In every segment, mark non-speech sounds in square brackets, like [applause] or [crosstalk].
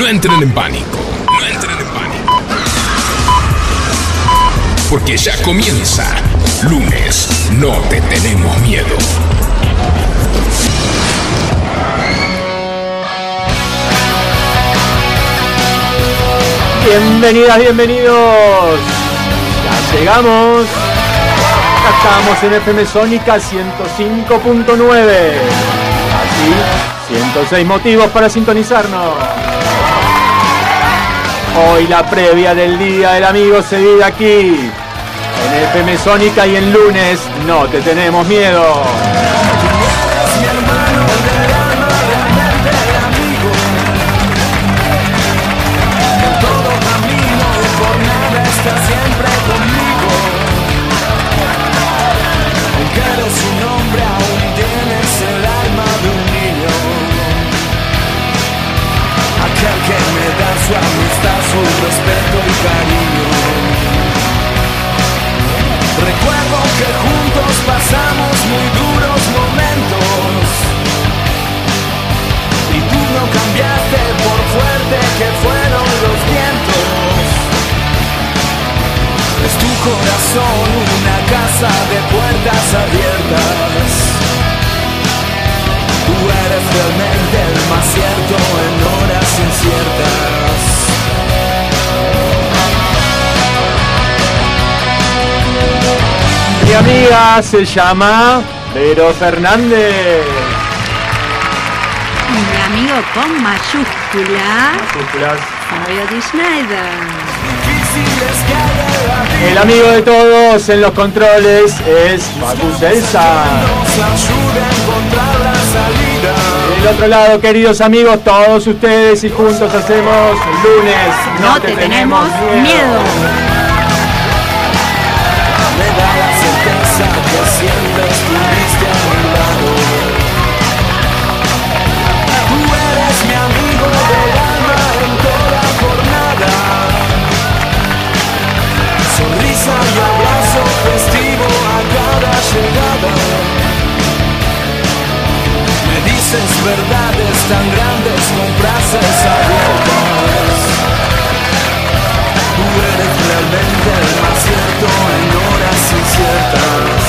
No entren en pánico. No entren en pánico. Porque ya comienza. Lunes. No te tenemos miedo. Bienvenidas, bienvenidos. Ya llegamos. Ya estamos en FM Sónica 105.9. Así, 106 motivos para sintonizarnos. Hoy la previa del Día del Amigo se vive aquí. En FM Sónica y en lunes no te tenemos miedo. Recuerdo que juntos pasamos muy duros momentos. Y tú no cambiaste por fuerte que fueron los vientos. Es tu corazón una casa de puertas abiertas. Tú eres realmente el más cierto en horas inciertas. Amiga se llama Vero Fernández. Mi amigo con mayúscula, Mayúsculas. Fabio Di Schneider. El amigo de todos en los controles es Facu Celsa. Del otro lado, queridos amigos, todos ustedes y juntos hacemos lunes. No, te, tenemos miedo. Cada llegada. Me dices verdades tan grandes con frases abiertas. Tú eres realmente el más cierto en horas inciertas.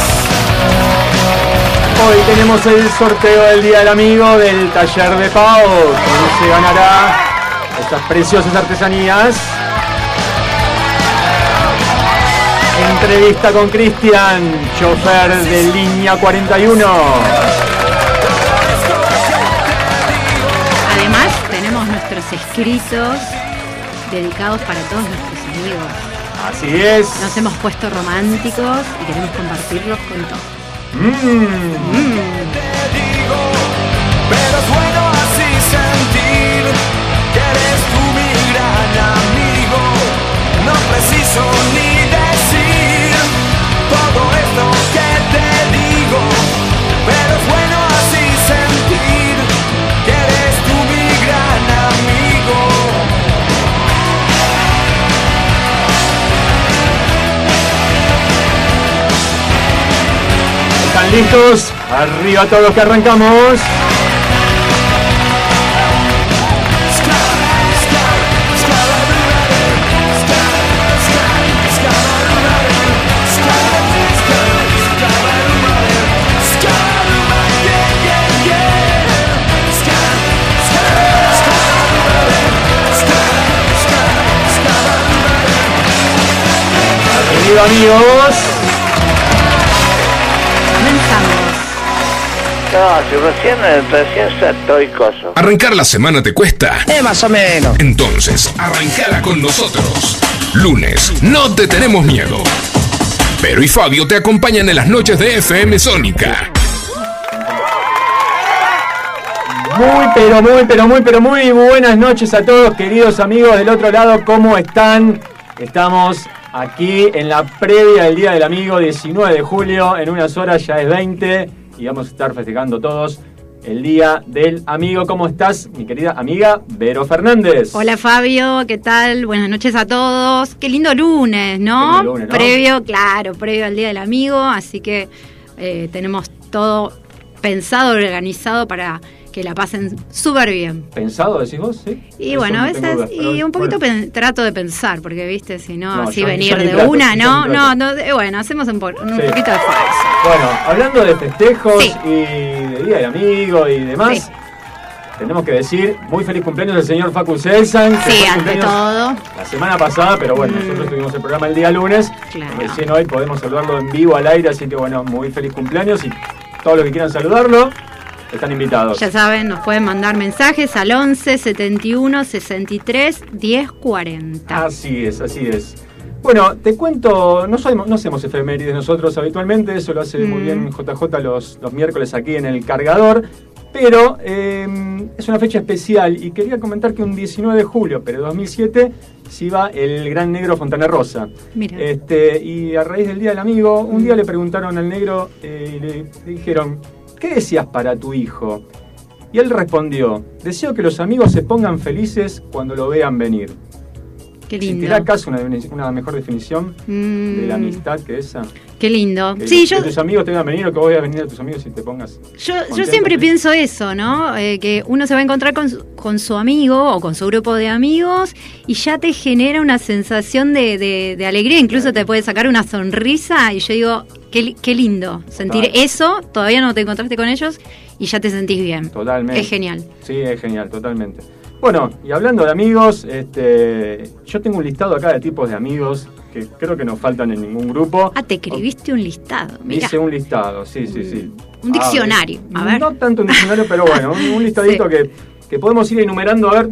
Hoy tenemos el sorteo del Día del Amigo del taller de Pau. ¿Quién se ganará estas preciosas artesanías? Entrevista con Cristian, chofer de línea 41. Además, tenemos nuestros escritos dedicados para todos nuestros amigos. Así es. Nos hemos puesto románticos y queremos compartirlos con todos. Mm. Pero es bueno así sentir que eres tú mi gran amigo. No preciso ni listos? Arriba todos que arrancamos. Queridos amigos. No, si recién, recién estoy coso. ¿Arrancar la semana te cuesta? Eh, más o menos. Entonces, arrancala con nosotros. Lunes, no te tenemos miedo. Pero y Fabio te acompañan en las noches de FM Sónica. Muy, pero muy, pero muy, pero muy buenas noches a todos, queridos amigos del otro lado. ¿Cómo están? Estamos aquí en la previa del Día del Amigo, 19 de julio. En unas horas ya es 20 y vamos a estar festejando todos el Día del Amigo. ¿Cómo estás, mi querida amiga Vero Fernández? Hola Fabio, ¿qué tal? Buenas noches a todos. Qué lindo lunes, ¿no? Lindo lunes, ¿no? Previo, claro, previo al Día del Amigo, así que eh, tenemos todo pensado, organizado para que la pasen súper bien. ¿Pensado, decís vos? Sí. Y Eso bueno, a veces, dudas, y un poquito bueno. pen- trato de pensar, porque viste, si no, así venir de trato, una, no, no, no, eh, bueno, hacemos un, un Sí. poquito de esfuerzo. Bueno, hablando de festejos Sí. y de Día del Amigo y demás, Sí. tenemos que decir muy feliz cumpleaños al señor Facu Selsan. que Sí, ante todo. La semana pasada, pero bueno, Mm. nosotros tuvimos el programa el día lunes. Claro. Recién hoy podemos saludarlo en vivo al aire, así que bueno, muy feliz cumpleaños y todos los que quieran saludarlo están invitados. Ya saben, nos pueden mandar mensajes al 11 71 63 10 40. Así es, así es. Bueno, te cuento, no, somos- no hacemos efemérides nosotros habitualmente, eso lo hace muy Mm. bien JJ los, los miércoles aquí en el cargador, pero eh, es una fecha especial y quería comentar que un 19 de julio, pero de 2007, se iba el gran negro Fontana Rosa. Mira. Este, y a raíz del Día del Amigo, un día le preguntaron al negro eh, y le, le dijeron, ¿qué deseas para tu hijo? Y él respondió, deseo que los amigos se pongan felices cuando lo vean venir. Qué lindo. ¿Existirá acaso una, una mejor definición Mm, de la amistad que esa? Qué lindo. Que, Sí, que yo, tus amigos te vean venir o que vos veas venir a tus amigos y te pongas. Yo, yo siempre pienso eso, ¿no? Eh, que uno se va a encontrar con su, con su amigo o con su grupo de amigos y ya te genera una sensación de, de- de alegría, incluso te puede sacar una sonrisa y yo digo, qué, li- qué lindo sentir Total. eso, todavía no te encontraste con ellos y ya te sentís bien. Totalmente. Es genial. Sí, es genial, totalmente. Bueno, y hablando de amigos, este, yo tengo un listado acá de tipos de amigos que creo que no faltan en ningún grupo. Ah, te escribiste un listado, mira. Hice un listado, sí, sí, sí. Un diccionario, a ver. No tanto un diccionario, pero bueno, un, un listadito [laughs] Sí. que, que podemos ir enumerando a ver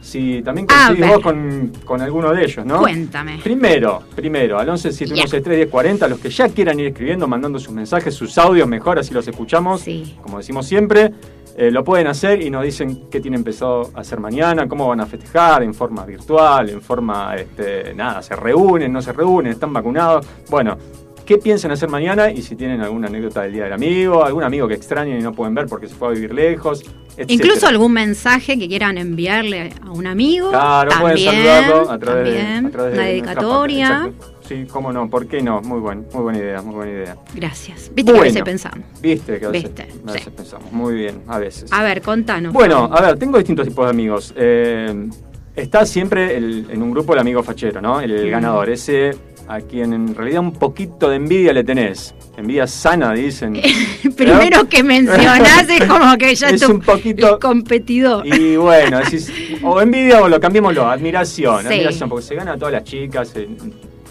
si también A coincidís vos con, con alguno de ellos, ¿no? Cuéntame. Primero, primero, al 11 1040 los que ya quieran ir escribiendo, mandando sus mensajes, sus audios, mejor así los escuchamos. Sí. Como decimos siempre, eh, lo pueden hacer y nos dicen qué tienen pensado hacer mañana, cómo van a festejar, en forma virtual, en forma, este, nada, se reúnen, no se reúnen, están vacunados. Bueno, qué piensan hacer mañana y si tienen alguna anécdota del Día del Amigo, algún amigo que extrañen y no pueden ver porque se fue a vivir lejos, etcétera. Incluso algún mensaje que quieran enviarle a un amigo. Claro, también, pueden saludarlo a través, de- también, a través de una nuestra dedicatoria. Sí, cómo no, ¿por qué no? Muy buen, muy buena idea, muy buena idea. Gracias. Viste que a veces pensamos. Viste que a veces, Viste, a veces sí. pensamos. Muy bien, a veces. A ver, contanos. Bueno, a ver, tengo distintos tipos de amigos. Eh, está siempre el- en un grupo el amigo fachero, ¿no? El, ganador, ese a quien en realidad un poquito de envidia le tenés. Envidia sana, dicen. [laughs] Primero que mencionás es como que ya [laughs] Es tu- un poquito- el competidor. Y bueno, decís, o envidia o lo cambiémoslo, admiración, Sí. admiración, porque se gana a todas las chicas,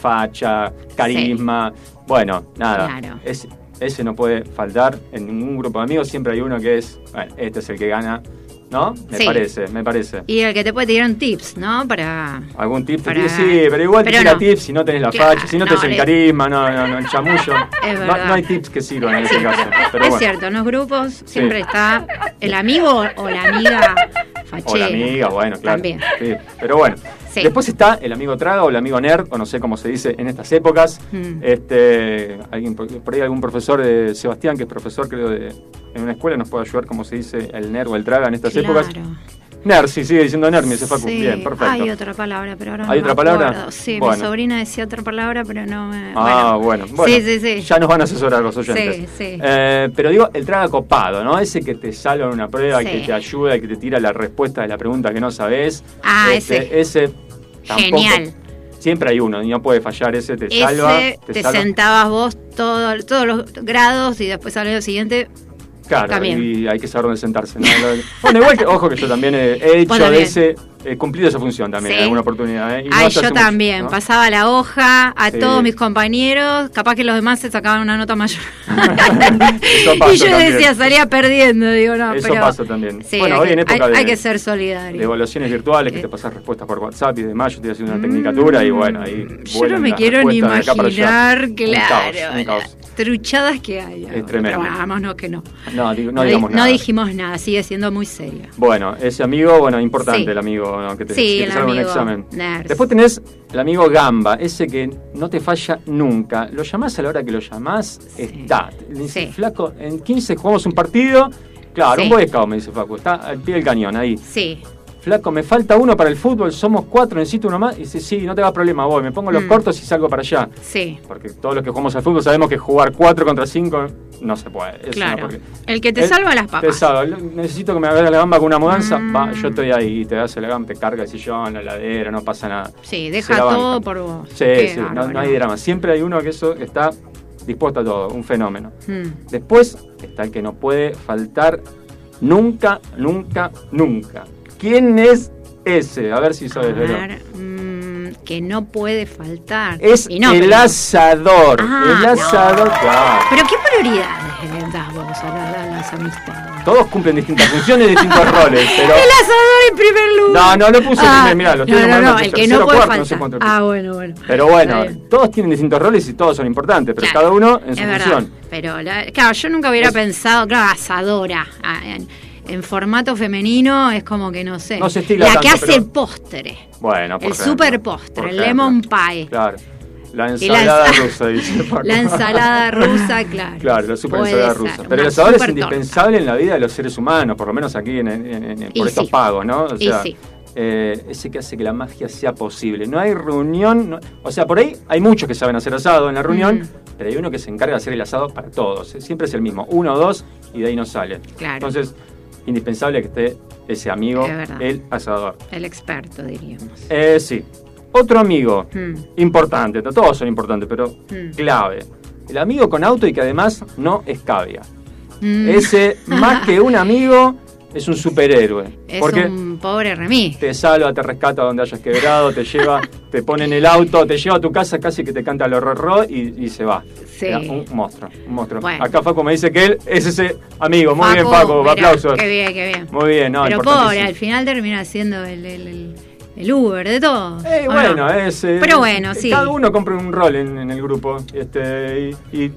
facha, carisma, bueno, nada, Claro. es- ese no puede faltar en ningún grupo de amigos, siempre hay uno que es, bueno, este es el que gana, ¿no? Me Sí. parece, me parece. Y el que te puede tirar un tips, ¿no? Para. Algún tip te Para- tira, sí, pero igual te tira no. tips si no tenés la Claro, facha, si no, no, tenés el es- carisma, no, no, no, el chamullo. [laughs] Es no, verdad. no hay tips que sirvan en ese caso. Pero es bueno. cierto, en los grupos siempre está el amigo o la amiga fachera. [laughs] O la amiga, bueno, claro. También. Sí, pero bueno. Sí. Después está el amigo traga o el amigo nerd, o no sé cómo se dice en estas épocas. Mm. Este, alguien, por ahí algún profesor de Sebastián, que es profesor creo de, en una escuela, nos puede ayudar cómo se dice el nerd o el traga en estas Claro. épocas. Nerd, sí, sigue diciendo nerd, me dice Facu. Sí, Bien, perfecto. Hay otra palabra, pero ahora no ¿Hay me otra palabra? Sí, Bueno. mi sobrina decía otra palabra, pero no me. Ah, bueno. bueno. Sí, sí, sí. Ya nos van a asesorar los oyentes. Sí, sí. Eh, pero digo, el traga copado, ¿no? Ese que te salva en una prueba, Sí. que te ayuda, que te tira la respuesta de la pregunta que no sabes. Ah, Este, ese. Tampoco- Genial. Siempre hay uno, y no puede fallar ese, te salva. Ese te, salva. sentabas vos todo, todos los grados y después al año siguiente. Claro, también. y hay que saber dónde sentarse. ¿no? [laughs] Bueno, igual que, ojo que yo también he, he hecho de ese, he cumplido esa función también Sí. en alguna oportunidad. ¿eh? Y no Ay, yo mucho, también. ¿no? Pasaba la hoja a Sí. todos mis compañeros. Capaz que los demás se sacaban una nota mayor. [laughs] Y yo también. decía, salía perdiendo. Digo, no, Eso pero. pasa también. Sí, Bueno, hoy que, en época hay- de- hay que ser de solidario. evaluaciones virtuales que Eh. te pasas respuestas por WhatsApp y demás, yo estoy haciendo una tecnicatura y bueno, ahí Mm, Yo no me quiero ni de allá. imaginar, Un claro. caos, un caos. Truchadas que hay. ahora. tremendo. Pero bueno, vámonos que no. No, digo- no di- digamos no nada. dijimos nada, sigue siendo muy serio. Bueno, ese amigo, bueno, importante el amigo que te, Sí, que te el salga un examen. Después tenés el amigo Gamba, ese que no te falla nunca. Lo llamás a la hora que lo llamás, está. Le dices, Sí. flaco, en 15 jugamos un partido. Claro, un boy scout, me dice Facu, está al pie del cañón ahí. Sí. Flaco, me falta uno para el fútbol, somos cuatro, necesito uno más. Y dice, sí, no te hagas problema, voy, me pongo los Mm. cortos y salgo para allá. Sí. Porque todos los que jugamos al fútbol sabemos que jugar 4 contra 5 no se puede. Es Claro. El que te El- salva las Te papas. salva. Necesito que me hagas la gamba con una mudanza. Mm. Va, yo estoy ahí. Te hace la gamba, te carga el sillón, la heladera, no pasa nada. Sí, deja todo por vos. Sí, Qué sí, no hay drama. Siempre hay uno que eso está dispuesto a todo, un fenómeno. Mm. Después está el que no puede faltar nunca, nunca, nunca. ¿Quién es ese? A ver si sabes, Vero. ver, mm, que no puede faltar. Es no, el pero- asador. Ah, el asador, no. claro. Pero qué prioridades le das vos a, la- a las amistades. Todos cumplen distintas funciones y distintos [laughs] roles, pero. El asador en primer lugar. No, no lo puse en primer, mirá, lo estoy no, no, no, el que no puede cuarto, no sé ah, bueno, bueno. Pero bueno, todos tienen distintos roles y todos son importantes, pero Claro, cada uno en su es verdad, función. Pero, la- claro, yo nunca hubiera Es- pensado, claro, asadora. ah, en formato femenino es como que no sé. No se estila la que hace pero- el postre. Bueno, por El ejemplo, super postre, el lemon pie. Claro. La ensalada ensa- rusa, dice [laughs] Paco. La ensalada rusa, claro. Claro, la super Puede ensalada ser, rusa. Pero el asador es torta. indispensable en la vida de los seres humanos, por lo menos aquí en, en- en- Y por estos sí. pagos, ¿no? O Y sea, sí. eh, ese que hace que la magia sea posible. No hay reunión, no- o sea, por ahí hay muchos que saben hacer asado en la reunión, Mm. pero hay uno que se encarga de hacer el asado para todos. Siempre es el mismo, uno o dos, y de ahí no sale. Claro. Entonces, indispensable que esté ese amigo, Es el asador. El experto, diríamos. Eh, sí. Otro amigo, Mm. importante, to- todos son importantes, pero Mm. clave. El amigo con auto y que además no escabia. Mm. Ese, [laughs] más que un amigo, es un superhéroe. Es porque un pobre remis. te salva, te rescata donde hayas quebrado, te lleva, [laughs] te pone en el auto, te lleva a tu casa casi que te canta el horror y, y se va. Sí. Era un monstruo, un monstruo. Bueno. Acá Faco me dice que él es ese amigo. Muy bien, Paco, Paco, mirá, aplausos. Qué bien, qué bien. Muy bien, no, Pero pobre, al final termina siendo el, el, el- el Uber de todo. Eh, ¿o bueno, no? es. eh, Pero bueno, sí. Cada uno compra un rol en, en el grupo. Este, y, y,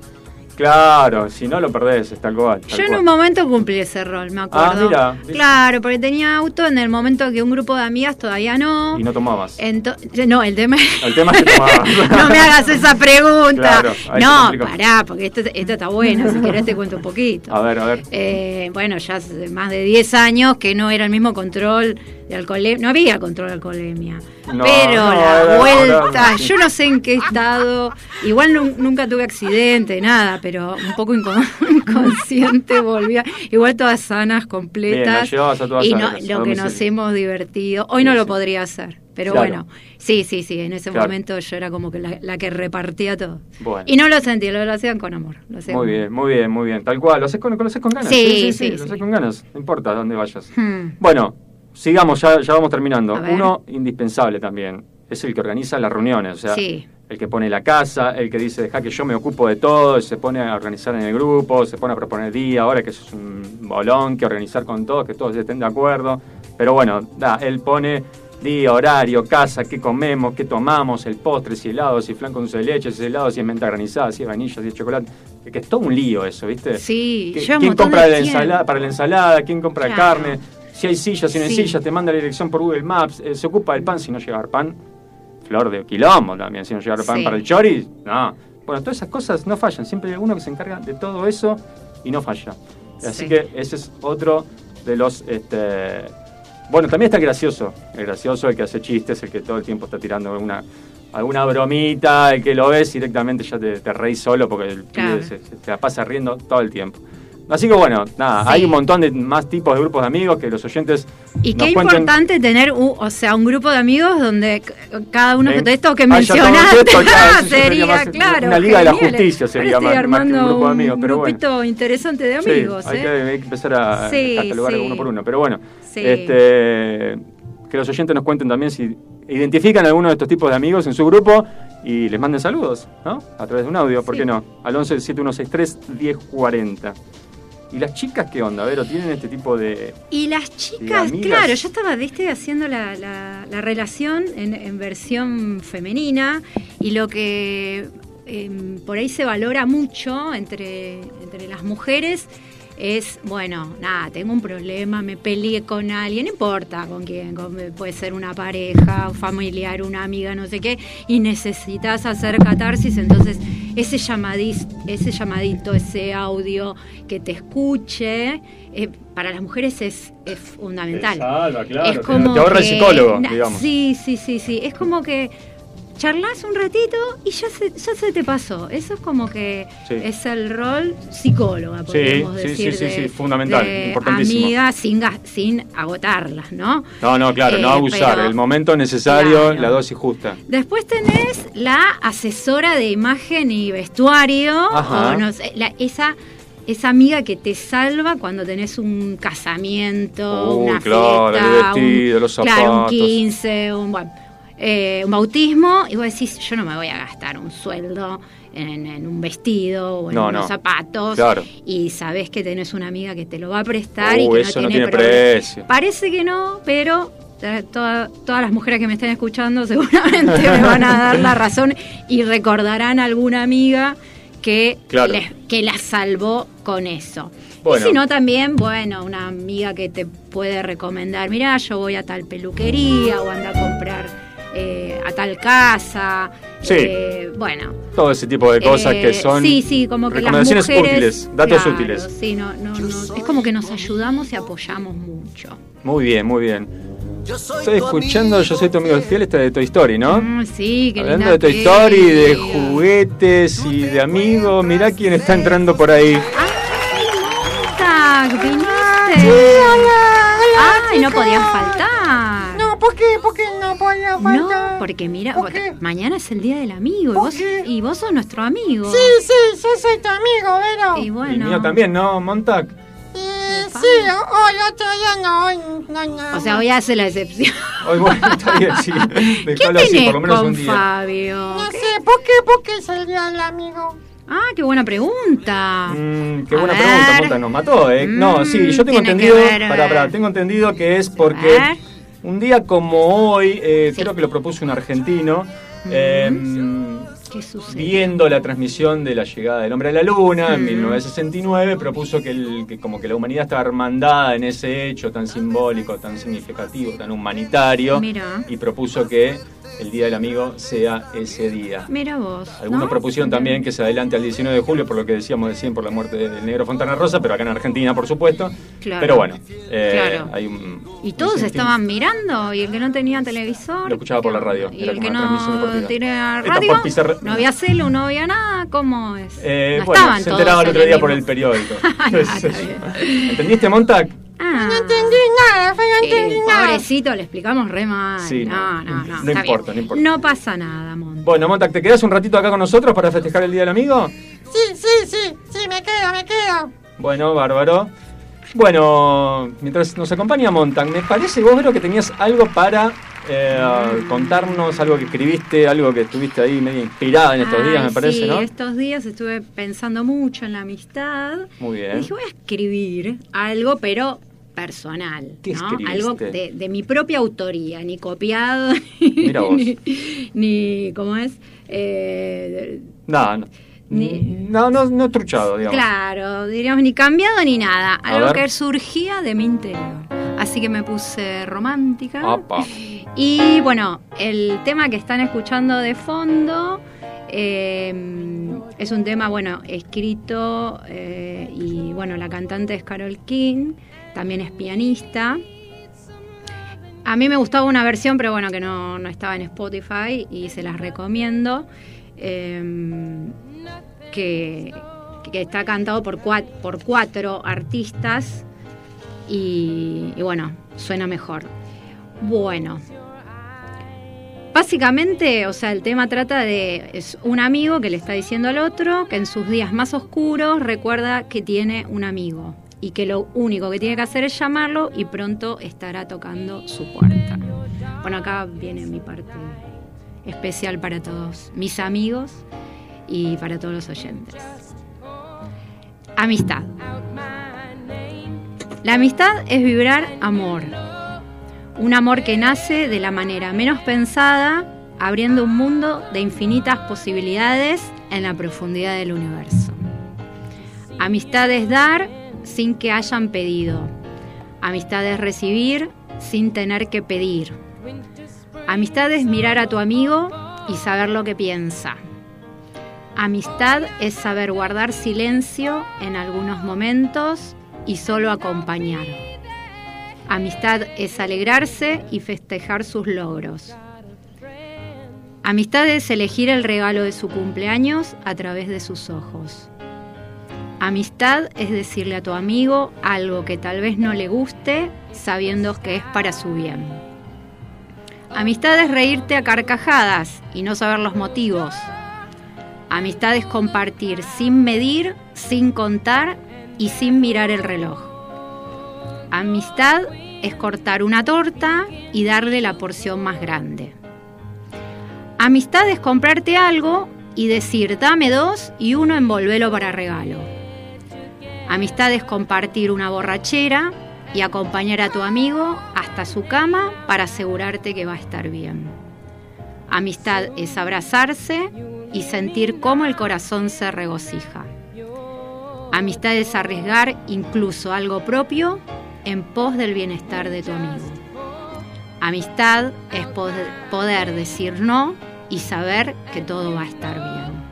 claro, si no lo perdés, tal cual. tal Yo en un momento cumplí ese rol, me acuerdo. Ah, mira. Claro, porque tenía auto en el momento que un grupo de amigas todavía no. Y no tomabas. Ento- no, el tema El tema es que tomabas. [laughs] no me hagas esa pregunta. Claro, no, pará, porque esto, esto está bueno. Si querés te cuento un poquito. A ver, a ver. Eh, bueno, ya hace más de 10 años que no era el mismo control de alcoholemia. No había control de alcoholemia. No, pero no, la vuelta, sí. yo no sé en qué estado. Igual nu- nunca tuve accidente, nada, pero un poco inco- [laughs] inconsciente volvía. Igual todas sanas, completas. Bien, las llevabas a todas y no- sanas, lo que nos hemos divertido. Hoy Sí, no lo sí. podría hacer. Pero Claro. bueno, sí, sí, sí, en ese Claro. momento yo era como que la, la que repartía todo. Bueno. Y no lo sentí, lo, lo hacían con amor. Lo hacían Muy bien, muy bien, muy bien. Tal cual. Lo haces con, lo haces con ganas. Sí, sí, Lo sí. haces con ganas. No importa dónde vayas. Hmm. Bueno, sigamos, ya, ya vamos terminando. Uno indispensable también. Es el que organiza las reuniones. O sea, Sí. el que pone la casa, el que dice, deja que yo me ocupo de todo, se pone a organizar en el grupo, se pone a proponer día, ahora que eso es un bolón, que organizar con todos, que todos estén de acuerdo. Pero bueno, da, él pone día, horario, casa, qué comemos, qué tomamos, el postre, si helado, si flan con de leche, si helado, si es menta granizada, si es vainilla, si es chocolate. Que, es todo un lío eso, ¿viste? Sí, ¿Qui- lleva un ¿Quién compra la ensalada, para la ensalada? ¿Quién compra Claro. carne? Si hay sillas, si no hay Sí. sillas, te manda la dirección por Google Maps, eh, se ocupa del pan, si no llega a haber pan, flor de quilombo también, si no llega a haber pan Sí. para el chori, no. Bueno, todas esas cosas no fallan, siempre hay uno que se encarga de todo eso y no falla. Así Sí. que ese es otro de los... Este... Bueno, también está el gracioso, el gracioso, el que hace chistes, el que todo el tiempo está tirando una, alguna bromita, el que lo ves directamente ya te, te reís solo porque el Claro. pibe se, la pasa riendo todo el tiempo. Así que bueno, nada, Sí. hay un montón de más tipos de grupos de amigos que los oyentes Y nos qué cuenten. importante tener, un, o sea, un grupo de amigos donde cada uno de estos que todo mencionaste esto, claro, [laughs] sería más claro. una liga de la justicia sería Ahora estoy más- más que un grupo de amigos, pero bueno. grupito interesante de Sí, amigos, hay, ¿eh? que, hay que empezar a Sí, catalogar uno por uno. Pero bueno, este, que los oyentes nos cuenten también si identifican alguno de estos tipos de amigos en su grupo y les manden saludos, ¿no? A través de un audio, ¿por qué no? Al 11 7163 1040. ¿Y las chicas qué onda, Vero? ¿Tienen este tipo de...? Y las chicas, claro, yo estaba ¿viste, haciendo la, la- la relación en, en versión femenina y lo que em, por ahí se valora mucho entre, entre las mujeres es, bueno, nada, tengo un problema, me peleé con alguien, no importa con quién, con- puede ser una pareja, un familiar, una amiga, no sé qué, y necesitas hacer catarsis, entonces ese, llamadis, ese llamadito, ese audio que te escuche, eh, para las mujeres es, es fundamental. salva, claro, es te- como te ahorra el psicólogo, digamos. Sí, sí, sí, sí. Es como que charlas un ratito y ya se, ya se te pasó. Eso es como que Sí. es el rol psicóloga, podríamos sí, decir. sí, sí, de- sí, fundamental, de importantísimo. Amiga sin, sin agotarlas, ¿no? No, no, claro, no Eh, abusar. pero- El momento necesario, Claro. la dosis justa. Después tenés la asesora de imagen y vestuario, Ajá. o no sé, la- esa, esa amiga que te salva cuando tenés un casamiento, Uy, una claro, el fiesta, vestido, un, los claro, un zapatos. 15, un, bueno, eh, un bautismo, y vos decís, yo no me voy a gastar un sueldo en, en un vestido o en No, unos no. zapatos, Claro. y sabés que tenés una amiga que te lo va a prestar y Uh, que eso no no tiene, precio. Parece que no, pero eh, toda- todas las mujeres que me estén escuchando [laughs] seguramente me van a dar la razón y recordarán a alguna amiga que, Claro. les- que la salvó con eso. Bueno. Y si no, también, bueno, una amiga que te puede recomendar, mirá, yo voy a tal peluquería o anda a comprar eh, a tal casa. Sí. Eh, bueno. Todo ese tipo de cosas Eh, que son sí, sí, como que las recomendaciones mujeres, útiles, datos claro, útiles. Sí, no, no, no, es como que nos ayudamos y apoyamos mucho. Muy bien, muy bien. Estoy escuchando, yo soy tu amigo fiel, esta de Toy Story, ¿no? Mm, sí, qué Hablando linda de Toy. Story, de juguetes y de amigos, mirá quién está entrando por ahí. ¡Ay, Montac! ¿Viniste? ¡Ay, no podías faltar! No, ¿por qué? ¿Por qué no podía No, faltar? porque mira, ¿Por mañana es el día del amigo y ¿Por vos, qué? y vos sos nuestro amigo. Sí, sí, yo soy tu amigo, Vero. Y Y bueno. mío también, ¿no, Montac? Eh, sí, hoy otro día no, hoy no, no. O sea, hoy hace la excepción. Hoy bueno, está bien, sí. [laughs] ¿Qué así, por lo menos con un día. Fabio? No sé, ¿por qué? ¿Por qué es el día del amigo? Ah, qué buena pregunta. Mm, qué A buena ver. pregunta, Montac, nos mató, ¿eh? no, sí, yo tengo Mm, tiene entendido, ver, pará, pará, eh. tengo entendido que es A porque ver. Un día como hoy, eh, Sí. creo que lo propuso un argentino, eh, ¿Qué sucede? viendo la transmisión de la llegada del hombre a la luna en Mm. 1969, propuso que, el- que como que la humanidad estaba hermandada en ese hecho tan simbólico, tan significativo, tan humanitario, Mira. y propuso que el Día del Amigo sea ese día. Mira vos. Algunos ¿no? propusieron también que se adelante al 19 de julio, por lo que decíamos recién, por la muerte del negro Fontana Rosa, pero acá en Argentina, por supuesto. Claro. Pero bueno, eh, Claro. hay un... Y todos estaban mirando, y el que no tenía televisor. Lo escuchaba por la radio, Y era el que no tenía radio, no había celu, no había nada, ¿cómo es? Eh, no bueno, estaban se enteraba el otro día por el periódico. [laughs] Yo. ¿Entendiste, Montac? Ah. No entendí nada, no Eh, entendí nada. pobrecito, le explicamos re mal. Sí, no, no, no, no. importa, bien. no importa. No pasa nada, Monta. Bueno, Montac, ¿te quedas un ratito acá con nosotros para festejar el Día del Amigo? Sí, sí, sí, sí, me quedo, me quedo. Bueno, bárbaro. Bueno, mientras nos acompaña Montac, me parece, vos, Vero, que tenías algo para eh, contarnos, algo que escribiste, algo que estuviste ahí medio inspirada en estos días, me parece, sí, ¿no? estos días estuve pensando mucho en la amistad. Muy Y bien. dije, voy a escribir algo, pero personal. Algo de, de mi propia autoría, ni copiado, ni, [laughs] Mira vos. ni, ni- ¿cómo es? Eh, No, no. Ni- No, no, no truchado, digamos. claro, diríamos, ni cambiado ni nada. A Algo ver. que surgía de mi interior. Así que me puse romántica. Apa. Y bueno, el tema que están escuchando de fondo eh, es un tema, bueno, escrito eh, y bueno, la cantante es Carol King, también es pianista. A mí me gustaba una versión, pero bueno, que no, no estaba en Spotify y se las recomiendo. eh, que, que está cantado por cuatro, por cuatro artistas y bueno, suena mejor. Bueno, básicamente, o sea, el tema trata de es un amigo que le está diciendo al otro que en sus días más oscuros recuerda que tiene un amigo y que lo único que tiene que hacer es llamarlo y pronto estará tocando su puerta. Bueno, acá viene mi parte especial para todos mis amigos y para todos los oyentes. Amistad. La amistad es vibrar amor. Un amor que nace de la manera menos pensada, abriendo un mundo de infinitas posibilidades en la profundidad del universo. Amistad es dar sin que hayan pedido. Amistad es recibir sin tener que pedir. Amistad es mirar a tu amigo y saber lo que piensa. Amistad es saber guardar silencio en algunos momentos y solo acompañar. Amistad es alegrarse y festejar sus logros. Amistad es elegir el regalo de su cumpleaños a través de sus ojos. Amistad es decirle a tu amigo algo que tal vez no le guste sabiendo que es para su bien. Amistad es reírte a carcajadas y no saber los motivos. Amistad es compartir sin medir, sin contar y sin mirar el reloj. Amistad es cortar una torta y darle la porción más grande. Amistad es comprarte algo y decir dame dos y uno envolvelo para regalo. Amistad es compartir una borrachera y acompañar a tu amigo hasta su cama para asegurarte que va a estar bien. Amistad es abrazarse y sentir cómo el corazón se regocija. Amistad es arriesgar incluso algo propio en pos del bienestar de tu amigo. Amistad es poder decir no y saber que todo va a estar bien.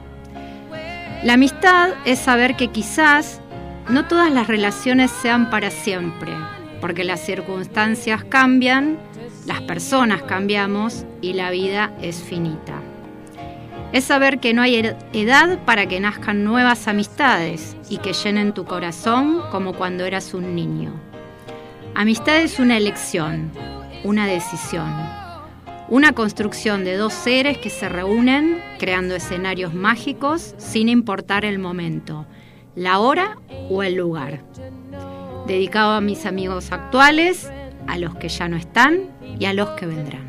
La amistad es saber que quizás no todas las relaciones sean para siempre, porque las circunstancias cambian, las personas cambiamos y la vida es finita. Es saber que no hay edad para que nazcan nuevas amistades y que llenen tu corazón como cuando eras un niño. Amistad es una elección, una decisión, una construcción de dos seres que se reúnen creando escenarios mágicos sin importar el momento, la hora o el lugar. Dedicado a mis amigos actuales, a los que ya no están y a los que vendrán.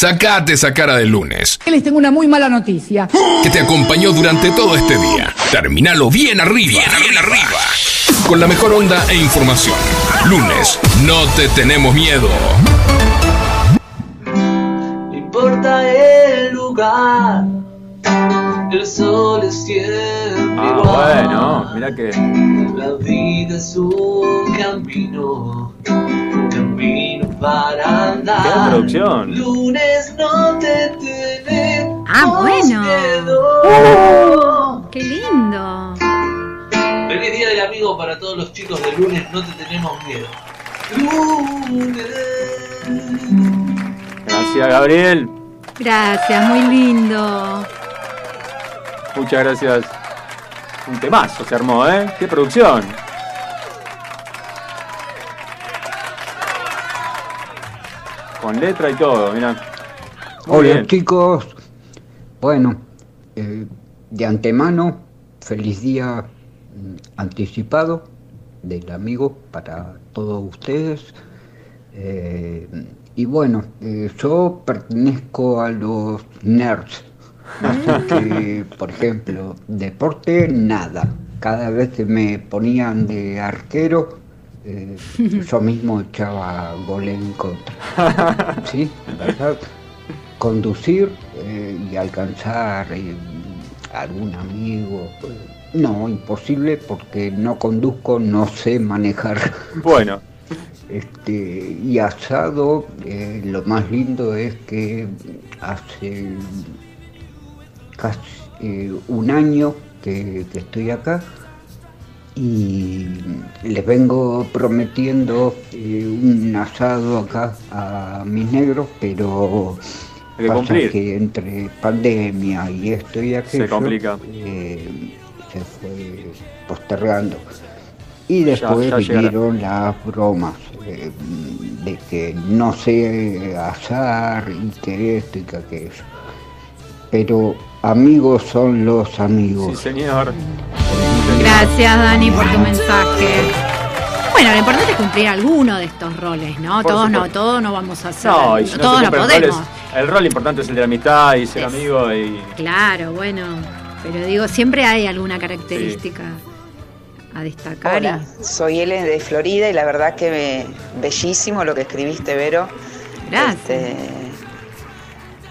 Sacate esa cara del lunes, Les tengo una muy mala noticia. que te acompañó durante todo este día. Terminalo bien arriba, bien arriba. Con la mejor onda e información. Lunes, no te tenemos miedo. No importa el lugar, el sol es siempre Ah, igual. bueno, mira que. La vida es un camino, un camino Gran producción. Lunes no te tenemos Ah, bueno. miedo. ¡Qué lindo! Feliz día del amigo para todos los chicos de lunes, no te tenemos miedo. Lunes. Gracias, Gabriel. Gracias, muy lindo. Muchas gracias. Un temazo se armó, ¿eh? ¡Qué producción! Con letra y todo, mira. Muy Hola bien. chicos, bueno, eh, de antemano, feliz día mm, anticipado del amigo para todos ustedes. Eh, y bueno, eh, yo pertenezco a los nerds, Así que, [laughs] por ejemplo, deporte, nada. Cada vez que me ponían de arquero, eh, yo mismo echaba goles en contra. [laughs] Sí. Conducir eh, y alcanzar eh, algún amigo. No, imposible porque no conduzco, no sé manejar. [laughs] Bueno, Este, y asado, eh, lo más lindo es que hace casi un año que, que estoy acá y les vengo prometiendo eh, un asado acá a mis negros, pero que pasa cumplir. que entre pandemia y esto y aquello complica. eh, se fue postergando. Y después ya vinieron las bromas eh, de que no sé asar y que esto y que aquello. Pero amigos son los sí amigos. señor. Gracias, Dani, por tu mensaje. Bueno, lo importante es cumplir alguno de estos roles, ¿no? Por todos no, todos no vamos a hacer. No, y si no todos no podemos. roles, el rol importante es el de la amistad y ser Es- amigo y Claro, bueno. Pero digo, siempre hay alguna característica a destacar. Hola, soy Ellen de Florida y la verdad que me- bellísimo lo que escribiste, Vero. Gracias. Este,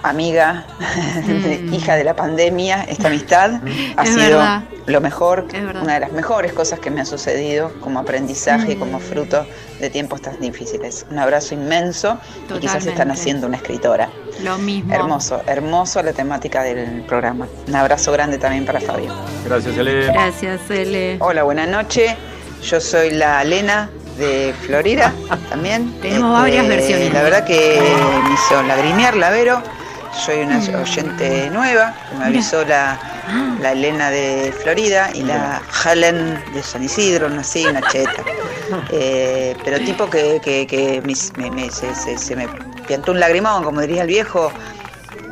amiga, [laughs] de- Mm. hija de la pandemia, esta amistad [laughs] ha Es sido verdad. lo mejor, una de las mejores cosas que me ha sucedido como aprendizaje y Mm. como fruto de tiempos tan difíciles. Un abrazo inmenso y quizás están haciendo una escritora. Lo mismo. Hermoso, hermoso la temática del programa. Un abrazo grande también para Fabio. gracias Ele. Gracias, Ele. Hola, buenas noches. Yo soy la Lena de Florida también. Este, Tenemos varias versiones. La verdad que me hizo lagrimear la Vero. Soy una oyente nueva. que Me avisó la, la Elena de Florida y la Helen de San Isidro, una así, una cheta. [laughs] Eh, pero tipo que, que, que mis- me, me- se, se- se me piantó un lagrimón, como diría el viejo.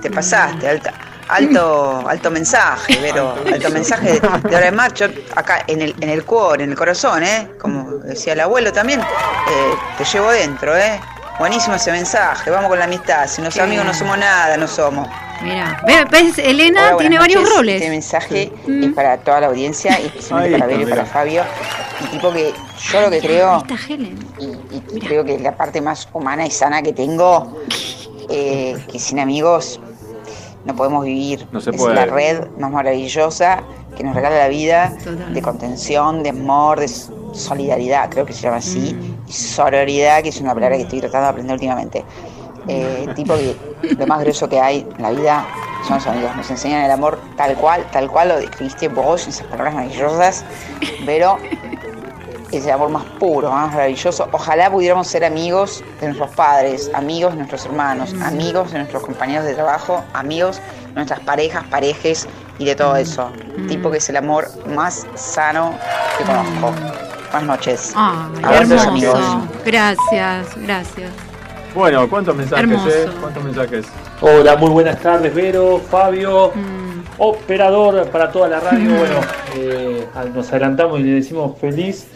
Te pasaste, alta. Alto, alto mensaje, pero alto mensaje de, de hora de marcha, acá en el, en el cuore, en el corazón, ¿eh? Como decía el abuelo también, eh, te llevo dentro, ¿eh? Buenísimo ese mensaje, vamos con la amistad, si no Qué amigos no somos nada, no somos. Mira, ¿ves? ves? Elena Hola, tiene varios noches. roles. Este mensaje Mm. es para toda la audiencia y [laughs] especialmente para Bebe y para. Fabio. Y tipo que yo lo que creo, está Helen. y, y- creo que es la parte más humana y sana que tengo, [laughs] eh, que sin amigos no podemos vivir. No se es la red más maravillosa que nos regala la vida, Total. de contención, de amor, de solidaridad, creo que se llama así, Mm. y sororidad, que es una palabra que estoy tratando de aprender últimamente. Eh, tipo que lo más grueso que hay en la vida son los amigos, nos enseñan el amor tal cual, tal cual lo describiste vos en esas palabras maravillosas, pero es el amor más puro, más maravilloso. Ojalá pudiéramos ser amigos de nuestros padres, amigos de nuestros hermanos, amigos de nuestros compañeros de trabajo, amigos de nuestras parejas, parejes y de todo eso. Tipo que es el amor más sano que conozco. Buenas noches. Ah, Abrazos, hermoso. amigos. Gracias, gracias. Bueno, ¿cuántos mensajes, eh? ¿Cuántos mensajes? Hola, muy buenas tardes, Vero, Fabio, Mm. operador para toda la radio. Bueno, eh, nos adelantamos y le decimos feliz,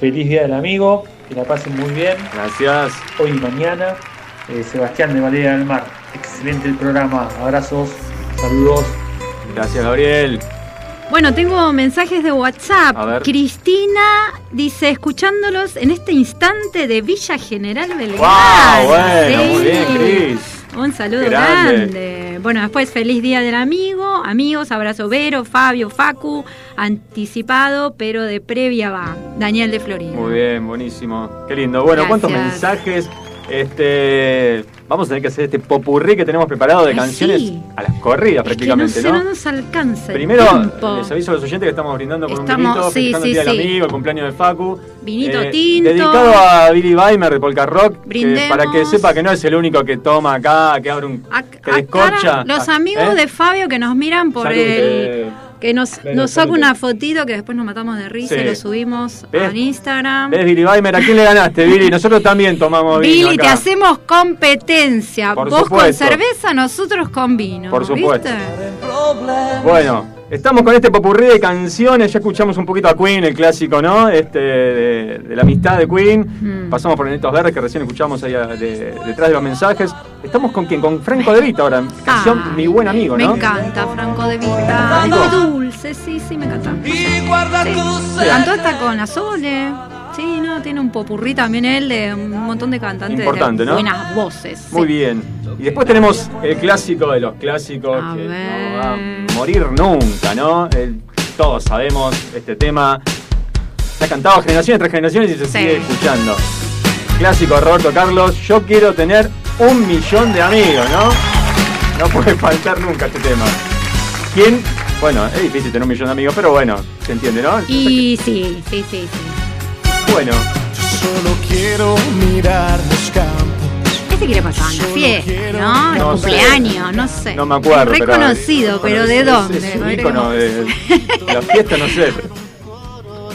feliz Día del Amigo, que la pasen muy bien, Gracias. hoy y mañana. Eh, Sebastián de Valera del Mar, excelente el programa, abrazos, saludos. Gracias, Gabriel. Bueno, tengo mensajes de WhatsApp. Cristina dice, escuchándolos en este instante de Villa General Belgrano. ¡Wow! Bueno, Sí. muy bien, Cris. Un saludo grande. grande. Bueno, después feliz día del amigo, amigos, abrazo Vero, Fabio, Facu, anticipado, pero de previa va. Daniel de Florida. Muy bien, buenísimo. Qué lindo. Bueno, ¿cuántos mensajes? Este, vamos a tener que hacer este popurrí que tenemos preparado de Ay, canciones sí. a las corridas Es que no prácticamente, nos alcanza Primero, les aviso a los oyentes que estamos brindando con Estamos- un vinito, sí, sí, el Día del. Amigo, el cumpleaños de Facu. Vinito Eh, tinto. Dedicado a Billy Weimer de Polka Rock, que para que sepa que no es el único que toma acá, que abre un... Ac- que descorcha. los Ah, amigos ¿eh? de Fabio que nos miran por Salud, el... eh, Que nos, nos saca una fotito que después nos matamos de risa Sí. y lo subimos ¿Ves? a Instagram. ¿Ves, Billy Weimer? ¿A quién le ganaste, Billy? Nosotros también tomamos vino Billy, te hacemos competencia. Por Vos con cerveza, nosotros con vino. Por supuesto. ¿viste? Bueno, Estamos con este popurrí de canciones, ya escuchamos un poquito a Queen, el clásico, ¿no? Este, de, de la amistad de Queen. Mm. Pasamos por Nenitos Verdes, que recién escuchamos ahí a- de- detrás de los mensajes. Estamos con quién? Con Franco De Vita ahora, canción Ah, Mi Buen Amigo, Me ¿no? encanta, Franco de Vita. Muy dulce, sí, sí, me encanta. Sí. Cantó hasta con la Sole. Sí, no, tiene un popurrí también él de un montón de cantantes Importante, de ¿no? buenas voces. Muy sí. bien. Y después tenemos el clásico de los clásicos A que ver. no va a morir nunca, ¿no? El- todos sabemos este tema. Se ha cantado generaciones tras generaciones y se Sí. sigue escuchando. Clásico Roberto Carlos. Yo quiero tener un millón de amigos, ¿no? No puede faltar nunca este tema. ¿Quién? Bueno, es difícil tener un millón de amigos, pero bueno, se entiende, ¿no? Y sí, sí, sí, sí. Bueno, Solo quiero mirar los campos. Este quiere pasar en la fiesta, ¿no? El No sé. cumpleaños, no sé. no me acuerdo. pero- Reconocido, pero ¿de es- dónde? Es, un ícono de la fiesta, no sé.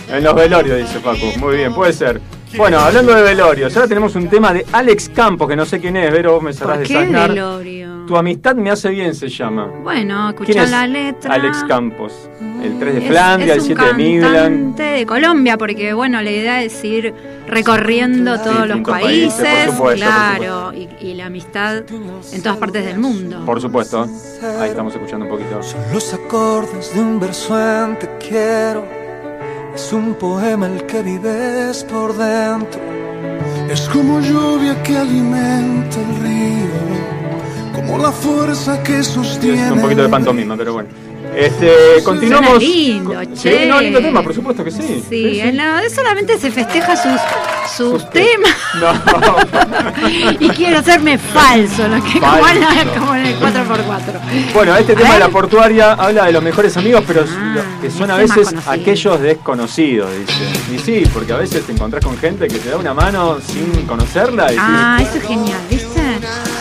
En los velorios, dice Facu. Muy bien, puede ser. Bueno, hablando de velorios, ahora tenemos un tema de Alex Campos, que no sé quién es, Vero, vos me cerrás ¿Por de qué sasnar. velorio? Tu amistad me hace bien se llama. Bueno, ¿Quién escuchá es la letra. Alex Campos. El 3 de Es- Flandia, es el un 7 de Midland. cantante de Colombia, porque bueno, la idea es ir recorriendo todos los países, países, por supuesto, claro, Y, y la amistad en todas partes del mundo. Por supuesto. Ahí estamos escuchando un poquito. Los acordes de un verso en te quiero. Es un poema el que vives por dentro. Es como lluvia que alimenta el río. Como la fuerza que sostiene. Un poquito de pantomima, pero bueno. Este, continuamos. Suena lindo, con- che. Sí, no, lindo tema, por supuesto que sí. Sí, en la- solamente se festeja sus, sus temas [laughs] y quiero hacerme falso, lo que como en, la- Falso. como en el 4x4. Bueno, este A tema de ver. la portuaria habla de los mejores amigos, pero los que son a veces aquellos desconocidos, dice. Y sí, porque a veces te encontrás con gente que te da una mano sin conocerla y Ah, sí, eso es genial, ¿viste?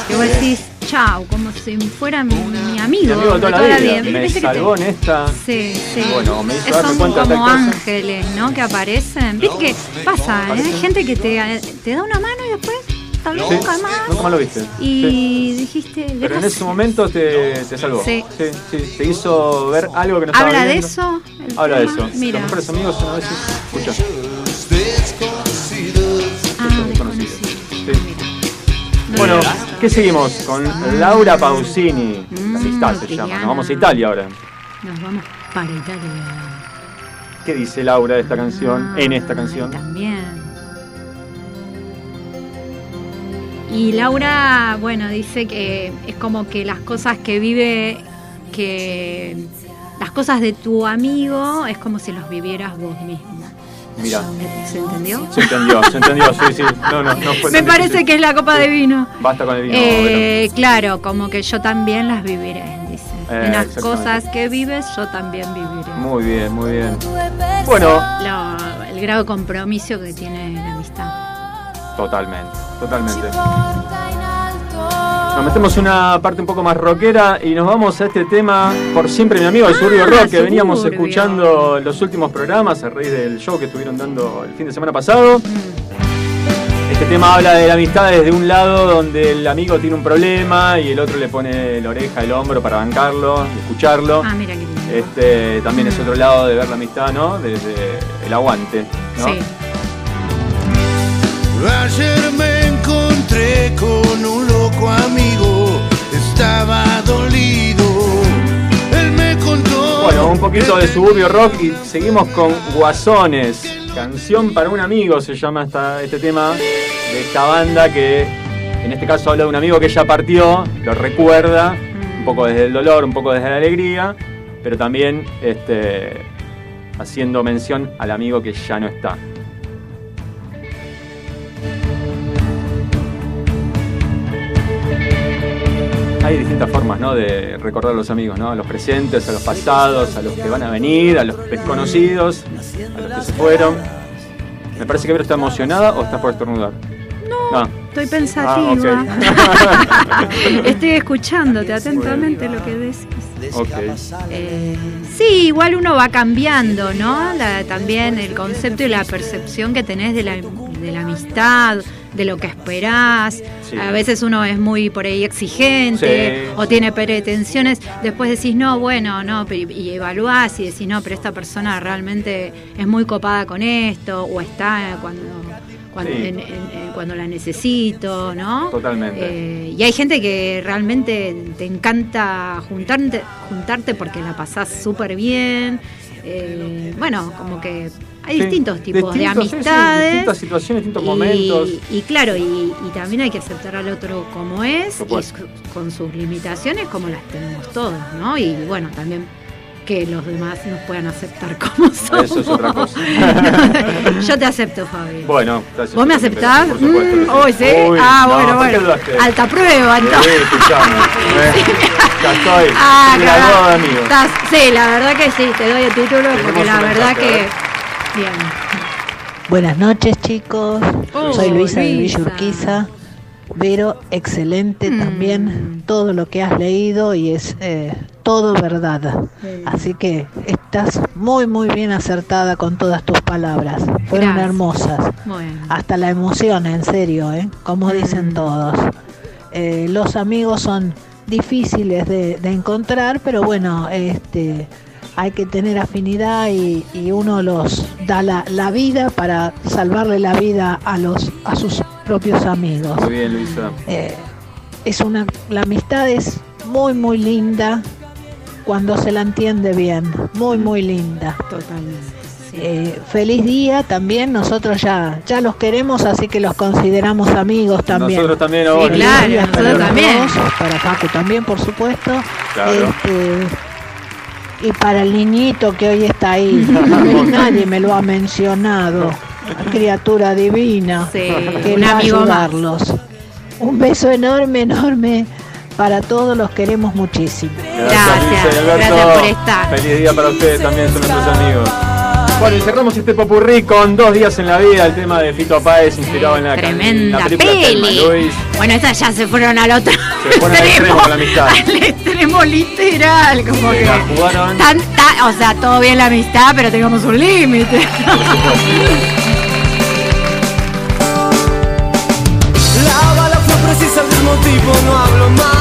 Que vos decís, chau, como si fuera mi, mi amigo. mi amigo de toda la vida, me ¿Viste que te- salvó en esta. Sí, sí. Bueno, me hizo Son de como cosa. ángeles, ¿no? Que aparecen. ¿Viste que pasa? ¿eh? Hay gente que te, te da una mano y después tal vez Sí, nunca más. nunca más lo viste. Sí. Y dijiste, Pero en ese momento te, te salvó. Sí. sí, sí, Te hizo ver algo que no estaba ¿Habla de viendo. eso? el Habla de tema? eso. Mira. Los mejores amigos son a veces. Escucha. Ah, desconocidos. Sí. Bueno, ¿qué seguimos? Con Laura Pausini. La amistad se llama. Nos vamos a Italia ahora. Nos vamos para Italia. ¿Qué dice Laura de esta canción? En esta canción. También. Y Laura, bueno, dice que es como que las cosas que vive, que las cosas de tu amigo es como si los vivieras vos mismo. Mira. ¿Se entendió? Se entendió, se entendió, sí, sí. No, no, no fue Me parece difícil. que es la copa de vino. Basta con el vino. Eh, claro, como que yo también las viviré, dice. Eh, en las cosas que vives, yo también viviré. Muy bien, muy bien. Bueno, Lo- el grado de compromiso que tiene la amistad. totalmente, totalmente. Nos metemos en una parte un poco más rockera y nos vamos a este tema por siempre mi amigo el Suburbio Rock que veníamos escuchando en los últimos programas a raíz del show que estuvieron dando el fin de semana pasado. Este tema habla de la amistad desde un lado donde el amigo tiene un problema y el otro le pone la oreja, el hombro para bancarlo y escucharlo. Ah, mira qué lindo. Este también es otro lado de ver la amistad, ¿no? Desde el aguante, ¿no? Sí. Ayer me encontré con un amigo, estaba dolido. Él me contó. Bueno, un poquito de suburbio rock y seguimos con Guasones. Canción para un amigo se llama esta, este tema de esta banda que en este caso habla de un amigo que ya partió, lo recuerda, un poco desde el dolor, un poco desde la alegría, pero también este, haciendo mención al amigo que ya no está. Hay distintas formas ¿no? de recordar a los amigos, ¿no? a los presentes, a los pasados, a los que van a venir, a los desconocidos, a los que se fueron. Me parece que Vero está emocionada o está por estornudar. No. Estoy pensativa. Ah, [laughs] Estoy escuchándote atentamente lo que decís. Eh, sí, igual uno va cambiando, ¿no? La- también el concepto y la percepción que tenés de la, de la amistad, de lo que esperás. Sí. A veces uno es muy por ahí exigente Sí. o tiene pretensiones. Después decís, no, bueno, no, y evaluás y decís, no, pero esta persona realmente es muy copada con esto o está cuando, cuando, Sí. en- en- en- cuando la necesito, ¿no? Totalmente. Eh, y hay gente que realmente te encanta juntarte, juntarte porque la pasás súper bien. Eh, bueno, como que hay Sí. distintos tipos de Distintos, sí, sí, amistades. distintas situaciones, distintos y, momentos. y claro, y, y también hay que aceptar al otro como es, y su- con sus limitaciones como las tenemos todos, ¿no? Y bueno, también que los demás nos puedan aceptar como somos. Eso es otra cosa. [laughs] Yo te acepto, Fabi. Bueno, gracias. ¿Vos me aceptás? Por supuesto Mm, sí. Uy, ah, no, bueno, ¿por qué bueno. Alta prueba, entonces. escuchame, [laughs] ¿eh? Ya estoy. Ah. Estás- sí, la verdad que sí, te doy el título porque la verdad que. Bien. Buenas noches chicos, Oh, soy Luisa, de Luisa. Villa Urquiza. Vero, excelente también todo lo que has leído y es eh, todo verdad. Así que estás muy muy bien acertada con todas tus palabras. Fueron Gracias. hermosas. Bueno. Hasta la emoción, en serio, ¿eh? como dicen todos. Eh, los amigos son difíciles de, de encontrar, pero bueno, este, hay que tener afinidad y, y uno los da la, la vida para salvarle la vida a los a sus propios amigos. Muy bien, Luisa. Eh, es una la amistad es muy muy linda cuando se la entiende bien, muy muy linda. Totalmente. Eh, feliz día también, nosotros ya, ya los queremos, así que los consideramos amigos también. Nosotros también Sí, ahora. claro, nosotros también. Para Paco también, por supuesto. Claro. Este, y para el niñito que hoy está ahí, [laughs] nadie me lo ha mencionado. Criatura divina. Sí, que un va a amigo más. ayudarlos. Un beso enorme, enorme para todos, los queremos muchísimo. Gracias, Alberto. gracias por estar. Feliz día para ustedes también, son nuestros amigos. Bueno, y cerramos este popurrí con Dos días en la vida, el tema de Fito Páez, inspirado en la, en Tremenda la película peli. Luis. Bueno, esas ya se fueron al otro Se fueron al extremo con la amistad. [laughs] Al extremo literal, como que. La jugaron. Tan- tan- o sea, todo bien la amistad, pero tengamos un límite. La bala fue precisa, el mismo tipo, no hablo más.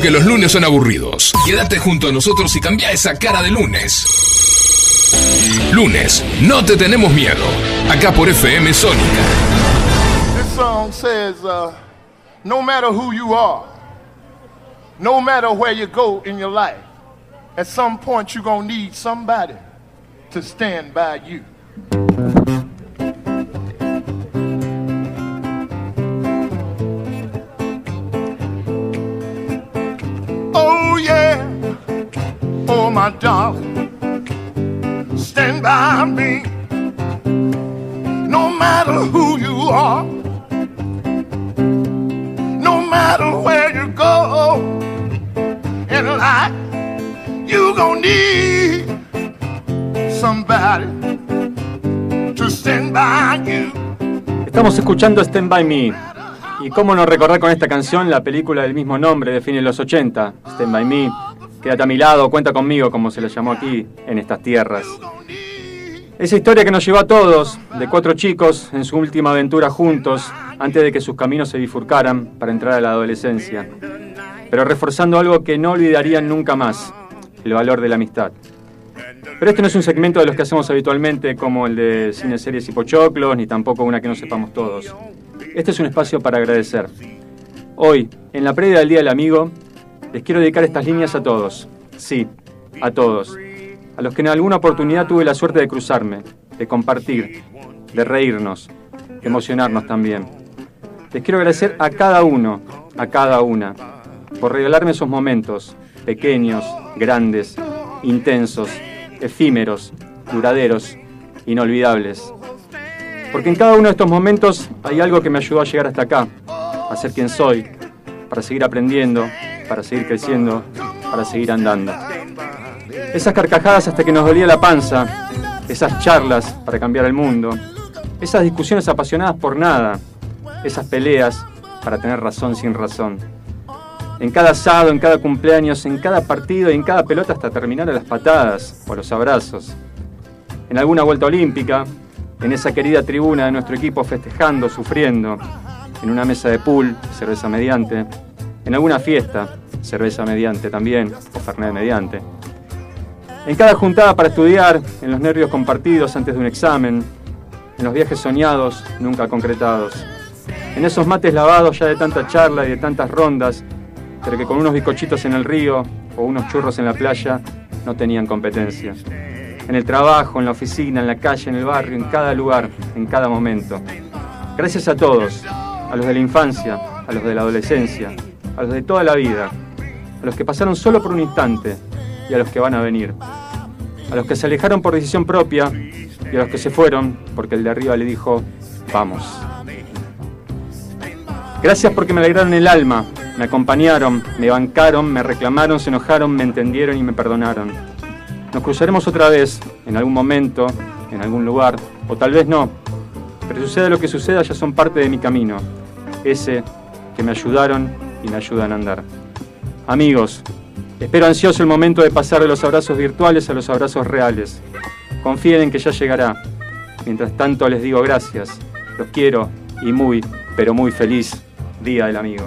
Decir. ¿Quién dijo que los lunes son aburridos? Quédate junto a nosotros y cambia esa cara de lunes. Lunes, no te tenemos miedo. Acá por FM Sónica. This song says, uh, no matter who you are, no matter where you go in your life, at some point you're going to need somebody to stand by you. Stand by me. No matter who you are, no matter where you go gonna need somebody to stand by you. Estamos escuchando Stand By Me. Y cómo no recordar con esta canción la película del mismo nombre de fines de los 80, Stand By Me. Quédate a mi lado, cuenta conmigo, como se le llamó aquí, en estas tierras. Esa historia que nos llevó a todos, de cuatro chicos en su última aventura juntos, antes de que sus caminos se bifurcaran para entrar a la adolescencia. Pero reforzando algo que no olvidarían nunca más, el valor de la amistad. Pero este no es un segmento de los que hacemos habitualmente, como el de cine, series y pochoclos, ni tampoco una que no sepamos todos. Este es un espacio para agradecer. Hoy, en la previa del Día del Amigo, les quiero dedicar estas líneas a todos. Sí, a todos. A los que en alguna oportunidad tuve la suerte de cruzarme, de compartir, de reírnos. emocionarnos también. Les quiero agradecer a cada uno, a cada una, por regalarme esos momentos, pequeños, grandes, intensos, efímeros, duraderos, inolvidables. Porque en cada uno de estos momentos hay algo que me ayudó a llegar hasta acá, a ser quien soy, para seguir aprendiendo, para seguir creciendo, para seguir andando. Esas carcajadas hasta que nos dolía la panza, esas charlas para cambiar el mundo, esas discusiones apasionadas por nada, esas peleas para tener razón sin razón. En cada asado, en cada cumpleaños, en cada partido y en cada pelota hasta terminar a las patadas o a los abrazos. En alguna vuelta olímpica, en esa querida tribuna de nuestro equipo festejando, sufriendo, en una mesa de pool, cerveza mediante, en alguna fiesta, cerveza mediante también, o fernet mediante. En cada juntada para estudiar, en los nervios compartidos antes de un examen, en los viajes soñados, nunca concretados, en esos mates lavados ya de tanta charla y de tantas rondas, pero que con unos bizcochitos en el río o unos churros en la playa no tenían competencia. En el trabajo, en la oficina, en la calle, en el barrio, en cada lugar, en cada momento. Gracias a todos, a los de la infancia, a los de la adolescencia, a los de toda la vida, a los que pasaron solo por un instante y a los que van a venir, a los que se alejaron por decisión propia y a los que se fueron porque el de arriba le dijo, vamos. Gracias porque me alegraron el alma, me acompañaron, me bancaron, me reclamaron, se enojaron, me entendieron y me perdonaron. Nos cruzaremos otra vez, en algún momento, en algún lugar, o tal vez no, pero suceda lo que suceda, ya son parte de mi camino, ese que me ayudaron y me ayudan a andar. Amigos, espero ansioso el momento de pasar de los abrazos virtuales a los abrazos reales. Confíen en que ya llegará. Mientras tanto les digo gracias, los quiero y muy, pero muy feliz Día del Amigo.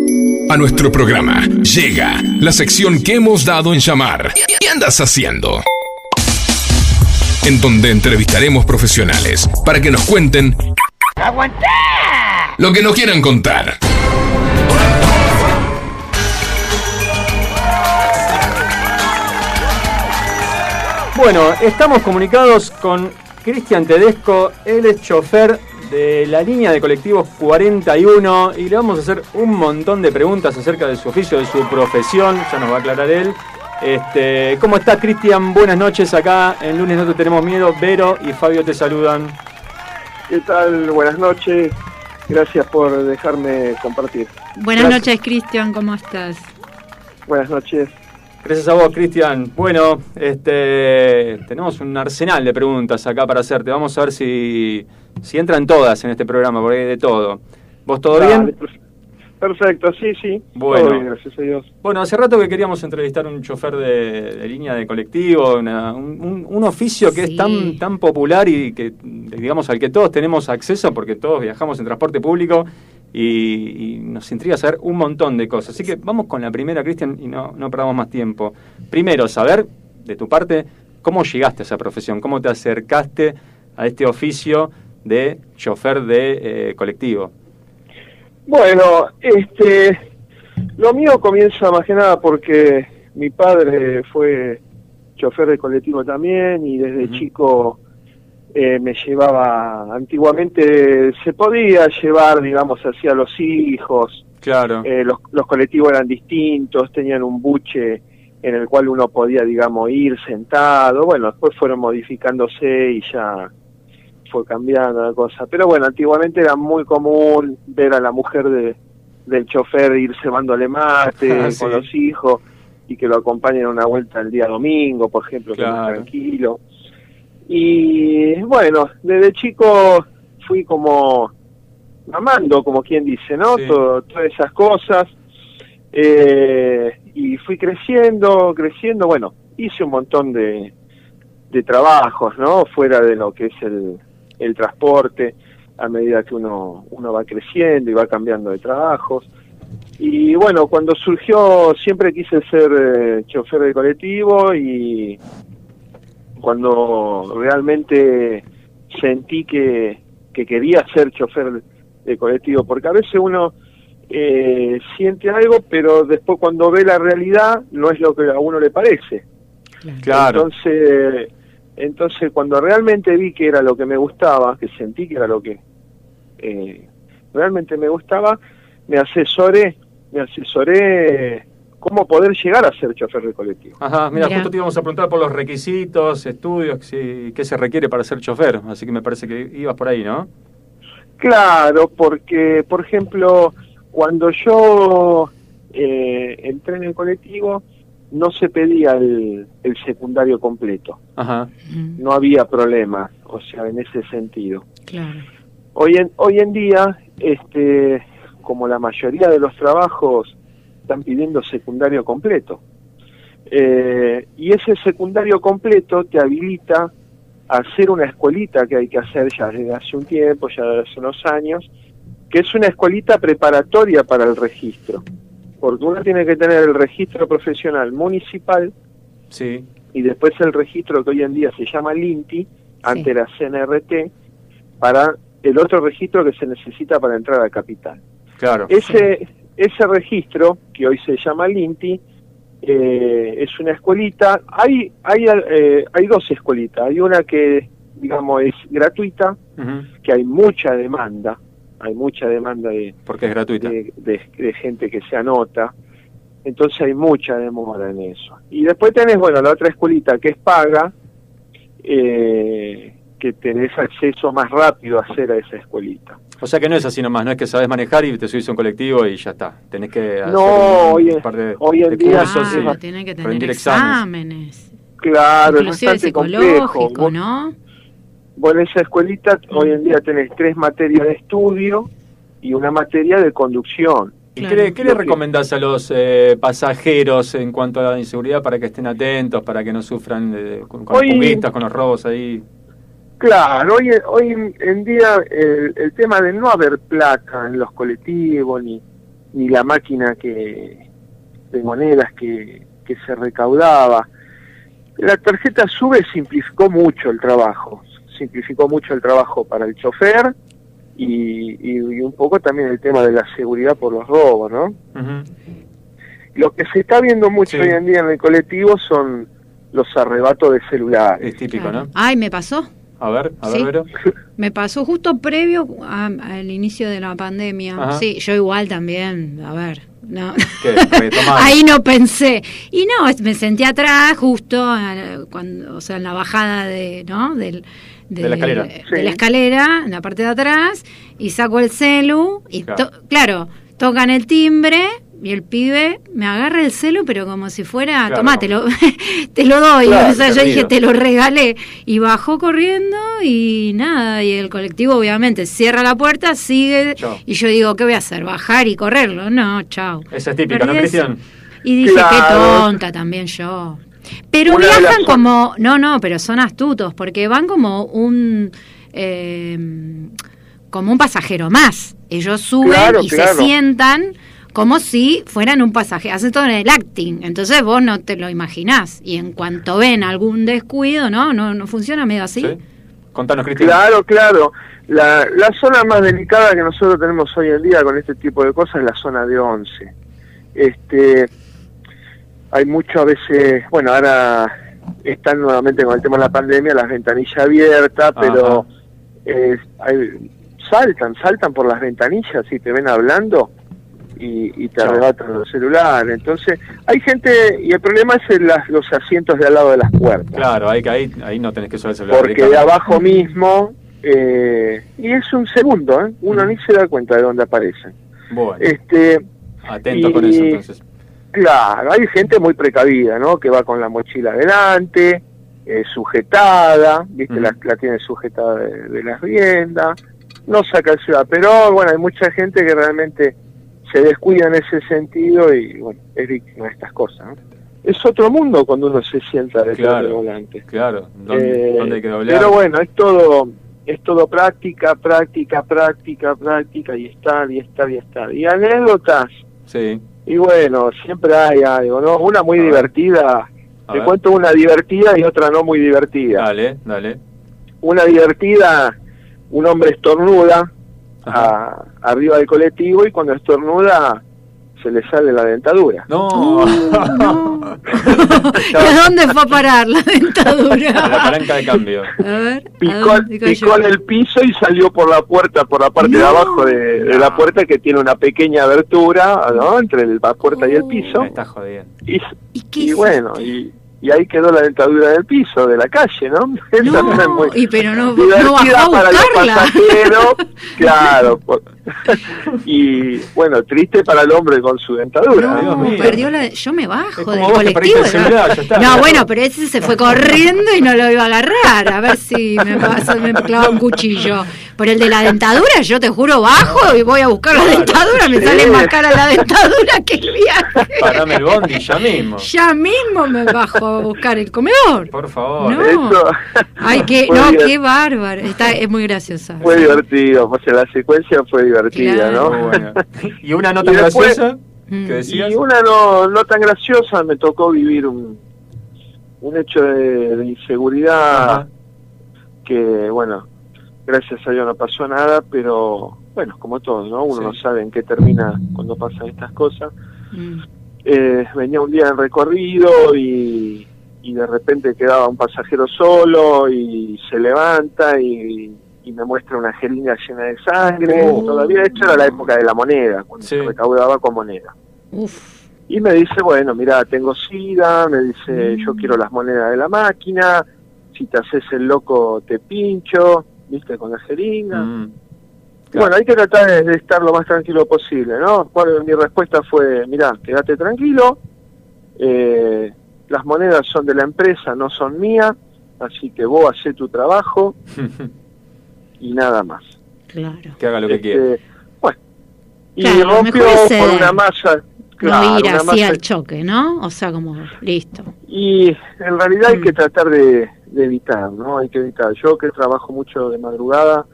A nuestro programa llega la sección que hemos dado en llamar ¿Qué andas haciendo? En donde entrevistaremos profesionales para que nos cuenten ¡Aguantá! lo que nos quieran contar. Bueno, estamos comunicados con Cristian Tedesco, él es chofer de la línea de colectivos 41 y le vamos a hacer un montón de preguntas acerca de su oficio, de su profesión, ya nos va a aclarar él. Este, ¿Cómo estás, Cristian? Buenas noches acá en Lunes No Te Tenemos Miedo. Vero y Fabio te saludan. ¿Qué tal? Buenas noches. Gracias por dejarme compartir. Buenas Gracias. noches, Cristian, ¿cómo estás? Buenas noches. Gracias a vos, Cristian. Bueno, este, tenemos un arsenal de preguntas acá para hacerte. Vamos a ver si, si entran todas en este programa, porque hay de todo. ¿Vos todo Dale, bien? per- Perfecto, sí, sí. Bueno. Todo bien, gracias a Dios. Bueno, hace rato que queríamos entrevistar a un chofer de, de línea de colectivo, una- un, un- un oficio que es tan, tan popular y que, digamos, al que todos tenemos acceso porque todos viajamos en transporte público y, y nos intriga saber un montón de cosas. Así que vamos con la primera, Cristian, y no, no perdamos más tiempo. Primero, saber, de tu parte, cómo llegaste a esa profesión, cómo te acercaste a este oficio de chofer de eh, colectivo. Bueno, este, lo mío comienza más que nada porque mi padre fue chofer de colectivo también y desde chico eh, me llevaba, antiguamente se podía llevar, digamos, hacia los hijos, Claro. eh, los, los colectivos eran distintos, tenían un buche en el cual uno podía, digamos, ir sentado, bueno, después fueron modificándose y ya fue cambiando la cosa. Pero bueno, antiguamente era muy común ver a la mujer de, del chofer ir cebándole mate [laughs] Ah, sí. con los hijos y que lo acompañen a una vuelta el día domingo, por ejemplo, que es tranquilo. Y bueno, desde chico fui como mamando, como quien dice, ¿no? Sí. Todo- todas esas cosas. Eh, y fui creciendo, creciendo, bueno, hice un montón de, de trabajos, ¿no? Fuera de lo que es el, el transporte, a medida que uno, uno va creciendo y va cambiando de trabajos. Y bueno, cuando surgió, siempre quise ser eh, chofer de colectivo y cuando realmente sentí que, que quería ser chofer de colectivo, porque a veces uno eh, siente algo, pero después cuando ve la realidad no es lo que a uno le parece. Claro. Entonces, entonces cuando realmente vi que era lo que me gustaba, que sentí que era lo que eh, realmente me gustaba, me asesoré, me asesoré cómo poder llegar a ser chofer de colectivo. Ajá, mira, justo te íbamos a preguntar por los requisitos, estudios, si- qué se requiere para ser chofer, así que me parece que ibas por ahí, ¿no? Claro, porque, por ejemplo, cuando yo eh, entré en el colectivo, no se pedía el, el secundario completo. Ajá. No había problema, o sea, en ese sentido. Claro. Hoy en, hoy en día, este, como la mayoría de los trabajos están pidiendo secundario completo. Eh, y ese secundario completo te habilita a hacer una escuelita que hay que hacer ya desde hace un tiempo, ya desde hace unos años, que es una escuelita preparatoria para el registro. Porque uno tiene que tener el registro profesional municipal Sí. y después el registro que hoy en día se llama LINTI, ante la CNRT, para el otro registro que se necesita para entrar a capital. Claro. Ese, ese registro, que hoy se llama LINTI, eh, es una escuelita. Hay, hay, eh, hay dos escuelitas. Hay una que, digamos, es gratuita, que hay mucha demanda. Hay mucha demanda de, Porque es gratuita. de, de- de gente que se anota. Entonces hay mucha demora en eso. Y después tenés, bueno, la otra escuelita que es paga, eh, que tenés acceso más rápido a hacer a esa escuelita. O sea que no es así nomás, no es que sabes manejar y te subís a un colectivo y ya está. Tenés que hacer No, un, par de, hoy en de día- cursos Claro, y tiene que tener rendir exámenes. exámenes. Claro, es Inclusive complejo. psicológico, Vos- ¿no? Vos en esa escuelita hoy en día tenés tres materias de estudio y una materia de conducción. ¿Y qué, le- qué recomendás a los eh, pasajeros en cuanto a la inseguridad para que estén atentos, para que no sufran eh, con, con Hoy- los fuguistas, con los robos ahí? Claro, hoy, hoy en- día el, el tema de no haber plata en los colectivos ni, ni la máquina que de monedas que, que se recaudaba. La tarjeta SUBE simplificó mucho el trabajo, simplificó mucho el trabajo para el chofer y, y- y un poco también el tema de la seguridad por los robos, ¿no? Lo que se está viendo mucho Sí. hoy en día en el colectivo son los arrebatos de celulares. Es típico, Claro. Ay, me pasó. A ver, a ver, Sí. Vero. Me pasó justo previo a- al inicio de la pandemia. Ajá. Sí, yo igual también. A ver, no. [laughs] Ahí no pensé. Y no, me senté atrás justo cuando, o sea, en la bajada de, ¿no? Del, De la escalera. de Sí. la escalera, en la parte de atrás, y saco el celu y Claro. to- claro, tocan el timbre y el pibe me agarra el celu, pero como si fuera, Claro. tomá, te lo, [laughs] te lo doy. Claro, o sea, yo dije, te lo regalé. Y bajó corriendo y nada, y el colectivo obviamente cierra la puerta, sigue, y yo digo, ¿qué voy a hacer? ¿Bajar y correrlo? No, chao. Esa es típica, ¿no, Perdí ese- Cristian? Y dije, Claro. qué tonta también yo. Pero Una viajan como, no, no, pero son astutos, porque van como un, eh, como un pasajero más. Ellos suben Claro, y claro. se sientan como si fueran un pasajero. Hacen todo en el acting. Entonces vos no te lo imaginás. Y en cuanto ven algún descuido, ¿no? No, no funciona medio así. Sí. Contanos, Cristian. Claro, claro. La, la zona más delicada que nosotros tenemos hoy en día con este tipo de cosas es la zona de 11. Este, hay mucho a veces, bueno, ahora están nuevamente con el tema de la pandemia, las ventanillas abiertas, pero eh, hay- saltan, saltan por las ventanillas y te ven hablando y, y te arrebatan los celulares. Entonces, hay gente, y el problema es en las- los asientos de al lado de las puertas Claro, ahí, ahí, ahí no tenés que usar el celular. porque de abajo mismo eh, y es un segundo, ¿eh? uno ni se da cuenta de dónde aparecen. Bueno, Este, atento con eso entonces. Claro, hay gente muy precavida, ¿no? Que va con la mochila adelante, eh, sujetada, ¿viste? La, la tiene sujetada de, de las riendas, no saca el ciudad. Pero bueno, hay mucha gente que realmente se descuida en ese sentido y bueno, es víctima de estas cosas, ¿no? Es otro mundo cuando uno se sienta detrás Claro. del volante. Claro, ¿dónde, Eh, dónde hay que doblar? Pero bueno, es todo, es todo práctica, práctica, práctica, práctica, y estar, y estar, y estar. Y anécdotas, Sí. y bueno, siempre hay algo, ¿no? Una muy A divertida, te ver. cuento una divertida y otra no muy divertida. Dale, dale. Una divertida, un hombre estornuda a- arriba del colectivo y cuando estornuda se le sale la dentadura. No. [laughs] ¿Y a dónde fue a parar la A la dentadura? palanca de cambio. A ver. ¿a Picó, picó en el piso y salió por la puerta, por la parte de abajo de, de la puerta que tiene una pequeña abertura, ¿no? Entre el- la puerta y el piso. Me está jodiendo. Y, ¿Y qué y bueno, y, y ahí quedó la dentadura del piso, de la calle, ¿no? [laughs] No es muy Y pero no, no bajó a para los buscarla. pasajeros, [laughs] claro. por- [laughs] y bueno, triste para el hombre con su dentadura. Perdió la, yo me bajo del que colectivo. ¿no? celular, ya está. no, bueno, pero ese se fue corriendo y no lo iba a agarrar. A ver si me pasa, me clava un cuchillo. Por el de la dentadura, yo te juro, bajo y voy a buscar la dentadura. Me sale más cara la dentadura que el viaje. Parame el bondi ya mismo. Ya mismo me bajo a buscar el comedor. Por favor. No. Ay, qué, Fue no, qué bárbaro. Está, es muy graciosa. fue divertido, o sea, la secuencia fue divertida, Claro. ¿no? Muy bueno. [laughs] ¿Y una Y después- graciosa Mm. que decías? Y una no, no tan graciosa, me tocó vivir un, un hecho de, de inseguridad Ajá. que, bueno, gracias a Dios no pasó nada, pero bueno, como todo, ¿no? Uno Sí. no sabe en qué termina cuando pasan estas cosas. Mm. Eh, venía un día en recorrido y, y de repente quedaba un pasajero solo y se levanta y, y me muestra una jeringa llena de sangre. Oh. Todavía hecho era la época de la moneda, cuando Sí. se recaudaba con moneda. Uf. Y me dice, bueno, mira, tengo sida, me dice, Mm. yo quiero las monedas de la máquina, si te haces el loco te pincho, viste, con la jeringa. Mm. Y Bueno, hay que tratar de, de estar lo más tranquilo posible, ¿no? Bueno, mi respuesta fue, mira, quédate tranquilo, eh, las monedas son de la empresa, no son mías, así que vos hacé tu trabajo [laughs] y nada más. Claro. que haga lo que Este, quiera. Bueno, y Claro, rompió por eh, una masa, claro, no ir así masa al choque, ¿no? O sea, como, listo. Y en realidad hay Mm. que tratar de, de evitar, ¿no? Hay que evitar. Yo que trabajo mucho de madrugada,